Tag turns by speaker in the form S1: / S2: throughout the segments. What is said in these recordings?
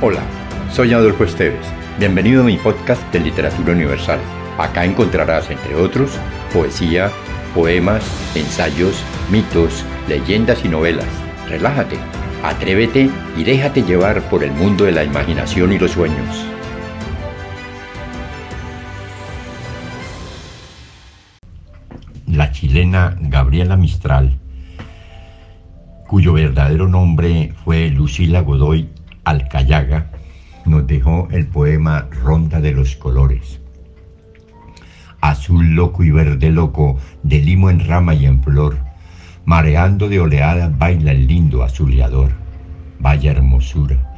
S1: Hola, soy Adolfo Esteves. Bienvenido a mi podcast de Literatura Universal. Acá encontrarás, entre otros, poesía, poemas, ensayos, mitos, leyendas y novelas. Relájate, atrévete y déjate llevar por el mundo de la imaginación y los sueños. La chilena Gabriela Mistral, cuyo verdadero nombre fue Lucila Godoy Alcayaga, nos dejó el poema Ronda de los Colores. Azul loco y verde loco, de limo en rama y en flor, mareando de oleadas baila el lindo azuleador. Vaya hermosura,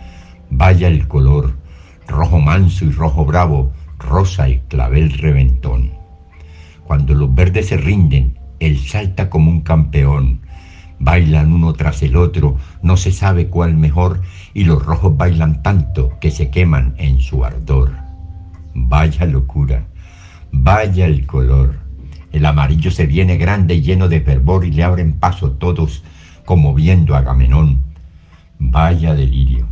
S1: vaya el color, rojo manso y rojo bravo, rosa y clavel reventón. Cuando los verdes se rinden, él salta como un campeón, Bailan uno tras el otro, no se sabe cuál mejor, y los rojos bailan tanto que se queman en su ardor. Vaya locura, vaya el color. El amarillo se viene grande y lleno de fervor y le abren paso todos como viendo a Agamenón. Vaya delirio,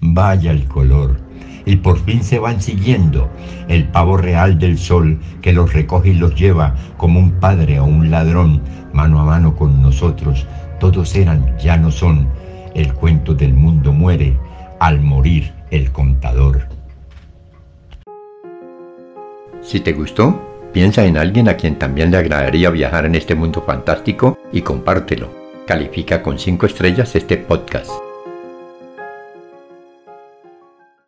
S1: vaya el color. Y por fin se van siguiendo el pavo real del sol que los recoge y los lleva como un padre o un ladrón mano a mano con nosotros, todos eran, ya no son, el cuento del mundo muere al morir el contador. Si te gustó, piensa en alguien a quien también le agradaría viajar en este mundo fantástico y compártelo. Califica con 5 estrellas este podcast.